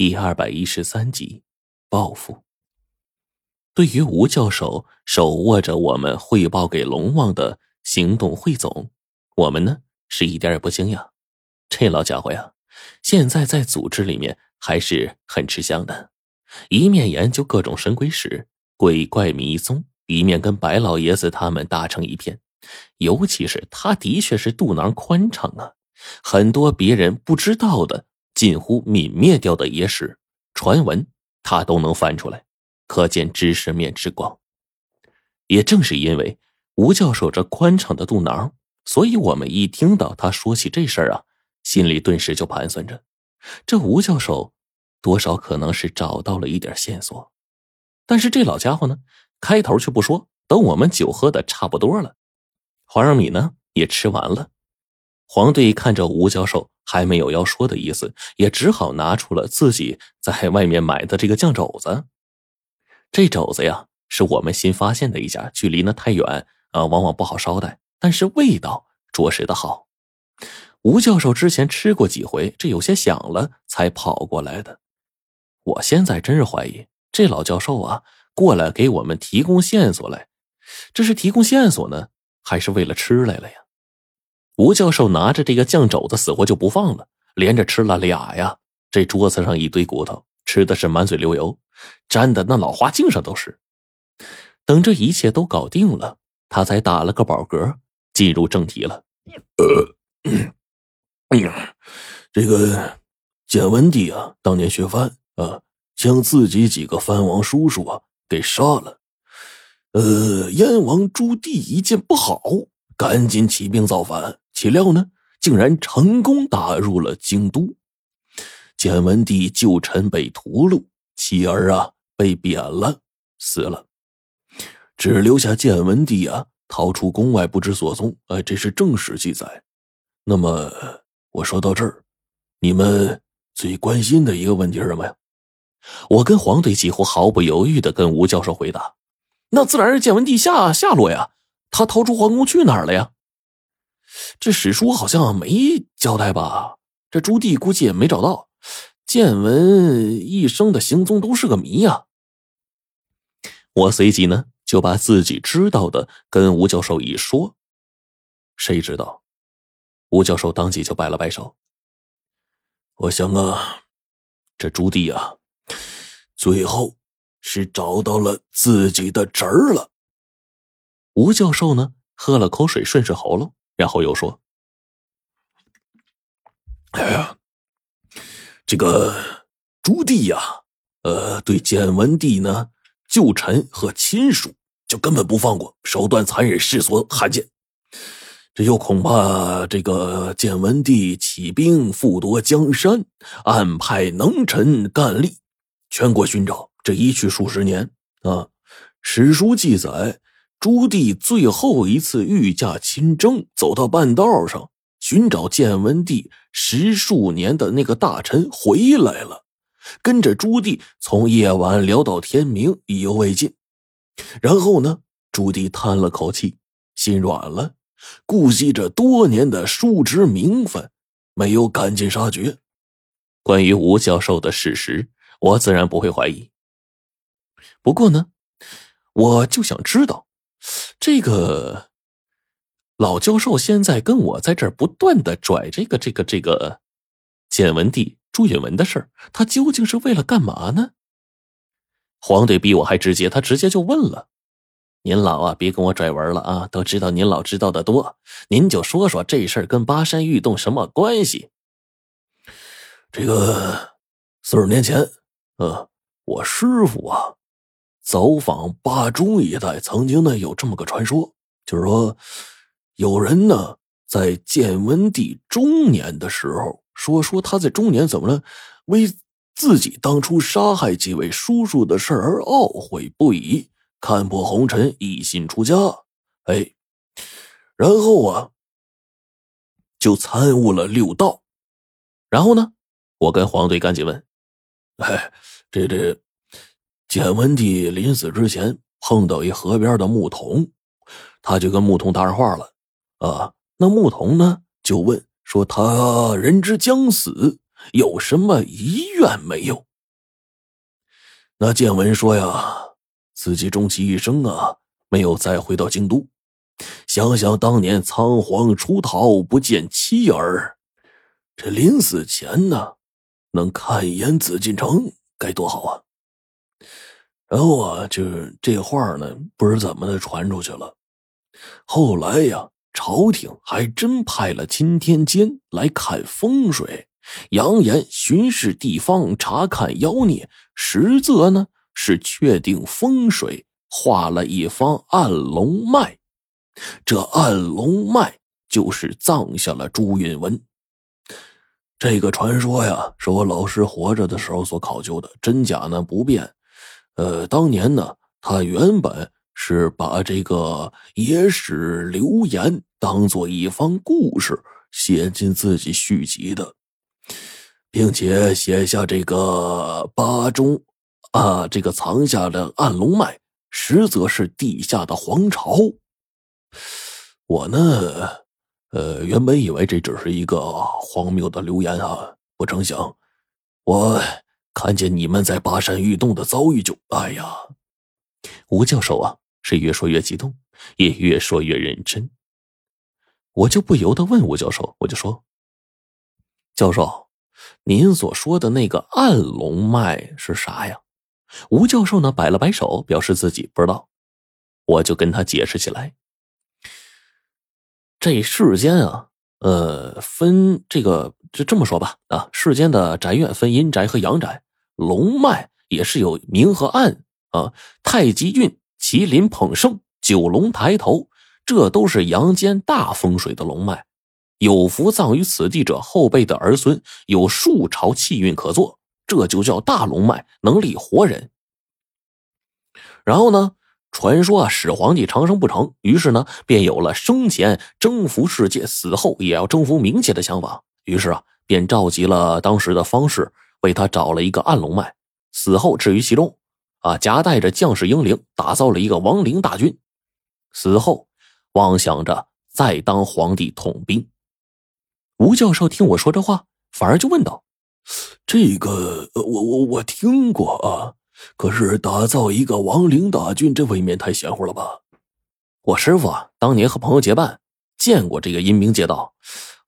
第二百一十三集，报复。对于吴教授手握着我们汇报给龙王的行动汇总，我们呢是一点也不惊讶。这老家伙呀，现在在组织里面还是很吃香的，一面研究各种神鬼史、鬼怪迷踪，一面跟白老爷子他们打成一片。尤其是他的确是肚囊宽敞啊，很多别人不知道的。近乎泯灭掉的野史传闻，他都能翻出来，可见知识面之广。也正是因为吴教授这宽敞的肚囊，所以我们一听到他说起这事儿啊，心里顿时就盘算着：这吴教授多少可能是找到了一点线索。但是这老家伙呢，开头却不说，等我们酒喝的差不多了，黄让米呢也吃完了。黄队看着吴教授还没有要说的意思，也只好拿出了自己在外面买的这个酱肘子。这肘子呀，是我们新发现的一家，距离呢太远啊，往往不好捎带，但是味道着实的好。吴教授之前吃过几回，这有些想了，才跑过来的。我现在真是怀疑这老教授啊，过来给我们提供线索来，这是提供线索呢，还是为了吃来了呀？吴教授拿着这个酱肘子，死活就不放了，连着吃了俩呀。这桌子上一堆骨头，吃的是满嘴流油，粘的那老花镜上都是。等这一切都搞定了，他才打了个饱嗝，进入正题了。呃，这个建文帝啊，当年削藩啊，将自己几个藩王叔叔啊给杀了。呃，燕王朱棣一见不好，赶紧起兵造反。岂料呢，竟然成功打入了京都。建文帝旧臣被屠戮，妻儿啊被贬了，死了，只留下建文帝啊逃出宫外不知所踪。哎，这是正史记载。那么我说到这儿，你们最关心的一个问题是什么呀？我跟黄队几乎毫不犹豫的跟吴教授回答：“那自然是建文帝下下落呀，他逃出皇宫去哪儿了呀？”这史书好像没交代吧？这朱棣估计也没找到，建文一生的行踪都是个谜呀。我随即呢就把自己知道的跟吴教授一说，谁知道？吴教授当即就摆了摆手。我想啊，这朱棣啊，最后是找到了自己的侄儿了。吴教授呢喝了口水，顺顺喉咙。然后又说：“哎呀，这个朱棣呀，呃，对建文帝呢，旧臣和亲属就根本不放过，手段残忍，世所罕见。这又恐怕这个建文帝起兵复夺江山，暗派能臣干吏，全国寻找，这一去数十年啊。史书记载。”朱棣最后一次御驾亲征，走到半道上，寻找建文帝十数年的那个大臣回来了，跟着朱棣从夜晚聊到天明，意犹未尽。然后呢，朱棣叹了口气，心软了，顾惜着多年的叔侄名分，没有赶尽杀绝。关于吴教授的事实，我自然不会怀疑。不过呢，我就想知道。这个老教授现在跟我在这儿不断的拽这个这个这个建文帝朱允文的事儿，他究竟是为了干嘛呢？黄队比我还直接，他直接就问了：“您老啊，别跟我拽文了啊，都知道您老知道的多，您就说说这事儿跟巴山玉洞什么关系？”这个四十年前，呃，我师傅啊。走访巴中一带，曾经呢有这么个传说，就是说，有人呢在建文帝中年的时候，说说他在中年怎么了，为自己当初杀害几位叔叔的事而懊悔不已，看破红尘，一心出家。哎，然后啊，就参悟了六道。然后呢，我跟黄队赶紧问：“哎，这这。”建文帝临死之前碰到一河边的牧童，他就跟牧童搭上话了。啊，那牧童呢就问说：“他人之将死，有什么遗愿没有？”那建文说呀，自己终其一生啊，没有再回到京都。想想当年仓皇出逃，不见妻儿，这临死前呢，能看一眼紫禁城，该多好啊！然后啊，就是这话呢，不知怎么的传出去了。后来呀，朝廷还真派了钦天监来看风水，扬言巡视地方，查看妖孽，实则呢是确定风水，画了一方暗龙脉。这暗龙脉就是葬下了朱允文。这个传说呀，是我老师活着的时候所考究的，真假呢不变。呃，当年呢，他原本是把这个野史流言当做一方故事写进自己续集的，并且写下这个巴中啊，这个藏下的暗龙脉，实则是地下的皇朝。我呢，呃，原本以为这只是一个荒谬的流言啊，不成想，我看见你们在巴山玉洞的遭遇，就哎呀，吴教授啊，是越说越激动，也越说越认真。我就不由得问吴教授，我就说：“教授，您所说的那个暗龙脉是啥呀？”吴教授呢，摆了摆手，表示自己不知道。我就跟他解释起来。这世间啊，呃，分这个就这么说吧啊，世间的宅院分阴宅和阳宅，龙脉也是有明和暗啊。太极运、麒麟捧圣、九龙抬头，这都是阳间大风水的龙脉。有福葬于此地者，后辈的儿孙有数朝气运可做，这就叫大龙脉，能立活人。然后呢？传说啊，始皇帝长生不成，于是呢，便有了生前征服世界，死后也要征服冥界的想法。于是啊，便召集了当时的方士，为他找了一个暗龙脉，死后置于其中。啊，夹带着将士英灵，打造了一个亡灵大军。死后，妄想着再当皇帝统兵。吴教授听我说这话，反而就问道：“这个，我我我听过啊。”可是打造一个亡灵大军，这未免太玄乎了吧？我师傅啊，当年和朋友结伴，见过这个阴兵借道。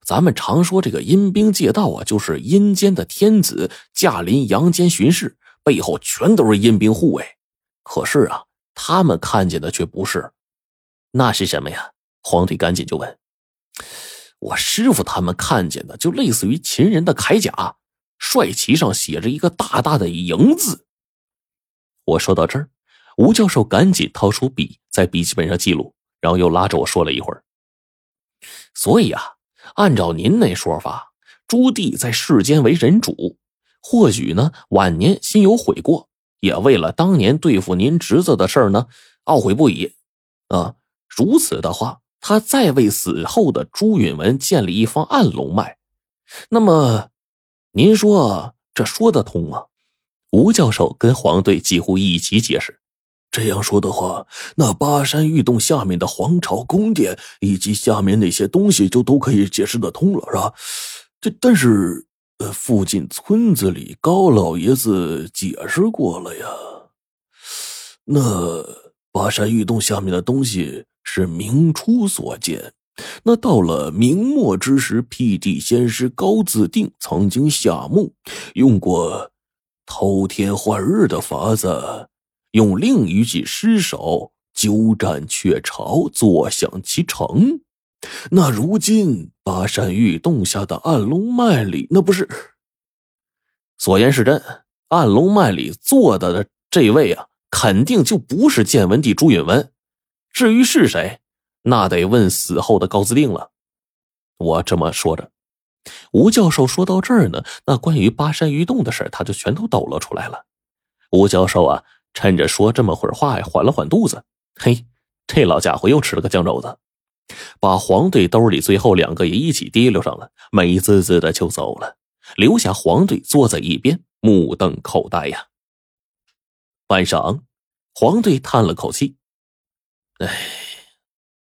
咱们常说这个阴兵借道啊，就是阴间的天子驾临阳间巡视，背后全都是阴兵护卫。可是啊，他们看见的却不是，那是什么呀？皇帝赶紧就问。我师傅他们看见的，就类似于秦人的铠甲，帅旗上写着一个大大的“营”字。我说到这儿，吴教授赶紧掏出笔，在笔记本上记录，然后又拉着我说了一会儿。所以啊，按照您那说法，朱棣在世间为人主，或许呢晚年心有悔过，也为了当年对付您侄子的事儿呢懊悔不已。啊，如此的话，他再为死后的朱允文建立一方暗龙脉，那么，您说这说得通吗？吴教授跟黄队几乎一起解释：“这样说的话，那巴山玉洞下面的皇朝宫殿以及下面那些东西就都可以解释得通了，是吧？这但是，呃，附近村子里高老爷子解释过了呀。那巴山玉洞下面的东西是明初所建，那到了明末之时，辟地仙师高自定曾经下墓用过。”偷天换日的法子，用另一具尸首鸠占鹊巢，坐享其成。那如今巴山玉洞下的暗龙脉里，那不是所言是真？暗龙脉里坐的这位啊，肯定就不是建文帝朱允文。至于是谁，那得问死后的高自定了。我这么说着。吴教授说到这儿呢，那关于巴山玉洞的事他就全都抖了出来了。吴教授啊，趁着说这么会儿话呀，缓了缓肚子。嘿，这老家伙又吃了个酱肘子，把黄队兜里最后两个也一起提溜上了，美滋滋的就走了，留下黄队坐在一边目瞪口呆呀。半晌，黄队叹了口气：“哎，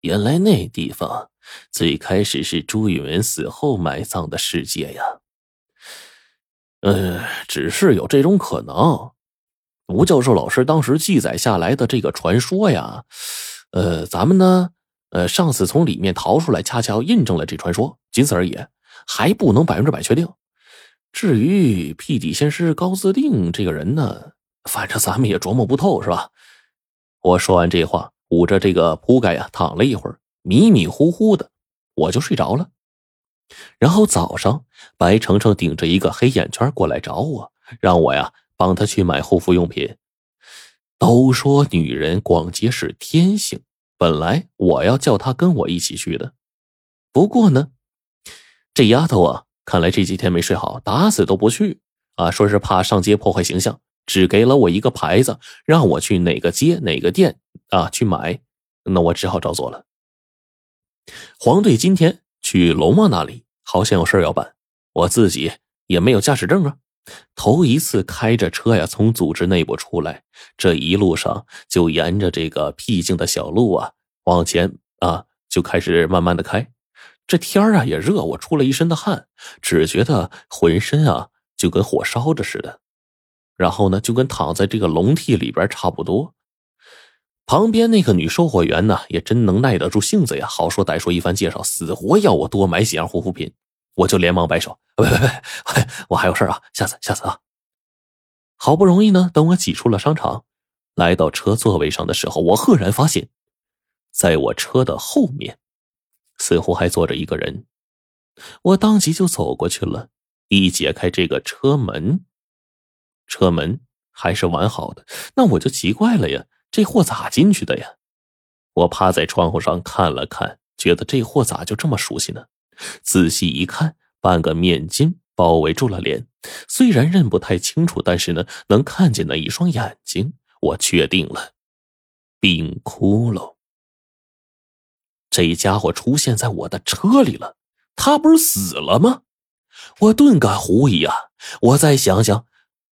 原来那地方……”最开始是朱允文死后埋葬的世界呀，呃，只是有这种可能。吴教授老师当时记载下来的这个传说呀，呃，咱们呢，呃，上次从里面逃出来，恰巧印证了这传说，仅此而已，还不能百分之百确定。至于辟底仙师高自定这个人呢，反正咱们也琢磨不透，是吧？我说完这话，捂着这个铺盖呀，躺了一会儿，迷迷糊糊的，我就睡着了。然后早上，白程程顶着一个黑眼圈过来找我，让我呀帮他去买护肤用品。都说女人逛街是天性，本来我要叫她跟我一起去的，不过呢，这丫头啊，看来这几天没睡好，打死都不去啊，说是怕上街破坏形象，只给了我一个牌子，让我去哪个街哪个店啊去买，那我只好照做了。黄队今天。去龙王那里，好像有事要办。我自己也没有驾驶证啊，头一次开着车呀，从组织内部出来。这一路上就沿着这个僻静的小路啊，往前啊，就开始慢慢的开。这天啊也热，我出了一身的汗，只觉得浑身啊就跟火烧着似的。然后呢，就跟躺在这个笼屉里边差不多。旁边那个女售货员呢，也真能耐得住性子呀，好说歹说一番介绍，死活要我多买几样护肤品，我就连忙摆手，喂喂喂，我还有事啊，下次下次啊。好不容易呢，等我挤出了商场，来到车座位上的时候，我赫然发现，在我车的后面，似乎还坐着一个人，我当即就走过去了，一解开这个车门，车门还是完好的，那我就奇怪了呀。这货咋进去的呀？我趴在窗户上看了看，觉得这货咋就这么熟悉呢？仔细一看，半个面巾包围住了脸，虽然认不太清楚，但是呢，能看见那一双眼睛，我确定了，冰窟窿。这家伙出现在我的车里了，他不是死了吗？我顿感狐疑啊！我再想想。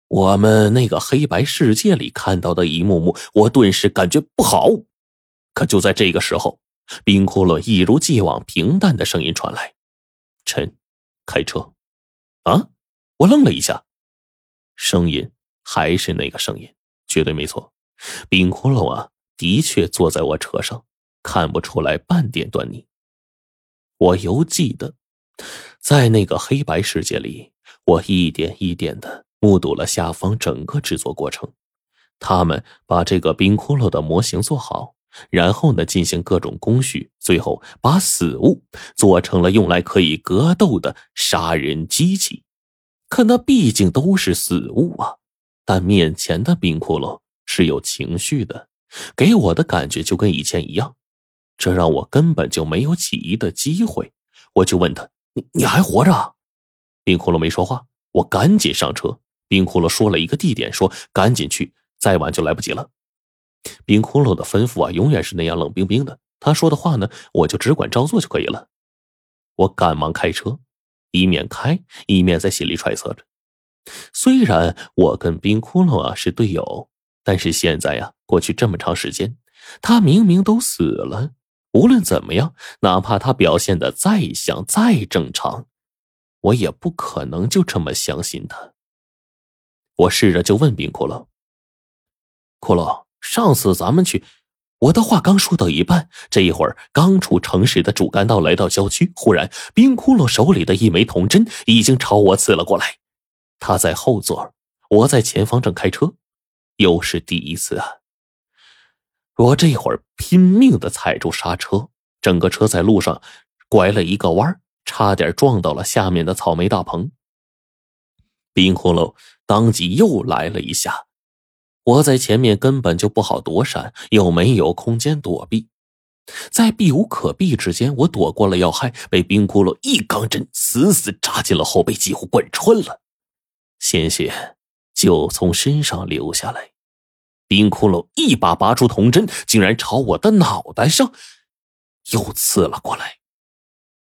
我们那个黑白世界里看到的一幕幕，我顿时感觉不好。可就在这个时候，冰窟窿一如既往平淡的声音传来：“陈，开车。”啊！我愣了一下，声音还是那个声音，绝对没错。冰窟窿啊，的确坐在我车上，看不出来半点端倪。我犹记得，在那个黑白世界里，我一点一点的。目睹了下方整个制作过程，他们把这个冰窟窿的模型做好，然后呢进行各种工序，最后把死物做成了用来可以格斗的杀人机器。可那毕竟都是死物啊，但面前的冰窟窿是有情绪的，给我的感觉就跟以前一样，这让我根本就没有起疑的机会。我就问他：“你你还活着？”冰窟窿没说话，我赶紧上车。冰窟窿说了一个地点，说赶紧去，再晚就来不及了。冰窟窿的吩咐啊，永远是那样冷冰冰的。他说的话呢，我就只管照做就可以了。我赶忙开车，一面开一面在心里揣测着：虽然我跟冰窟窿啊是队友，但是现在呀，过去这么长时间，他明明都死了。无论怎么样，哪怕他表现的再像再正常，我也不可能就这么相信他。我试着就问冰窟窿：“骷髅，上次咱们去……”我的话刚说到一半，这一会儿刚出城市的主干道来到郊区，忽然冰窟窿手里的一枚铜针已经朝我刺了过来。他在后座，我在前方正开车，又是第一次啊！我这会儿拼命的踩住刹车，整个车在路上拐了一个弯，差点撞到了下面的草莓大棚。冰窟窿。当即又来了一下，我在前面根本就不好躲闪，又没有空间躲避，在避无可避之间，我躲过了要害，被冰窟窿一钢针死死扎进了后背，几乎贯穿了，鲜血就从身上流下来。冰窟窿一把拔出铜针，竟然朝我的脑袋上又刺了过来。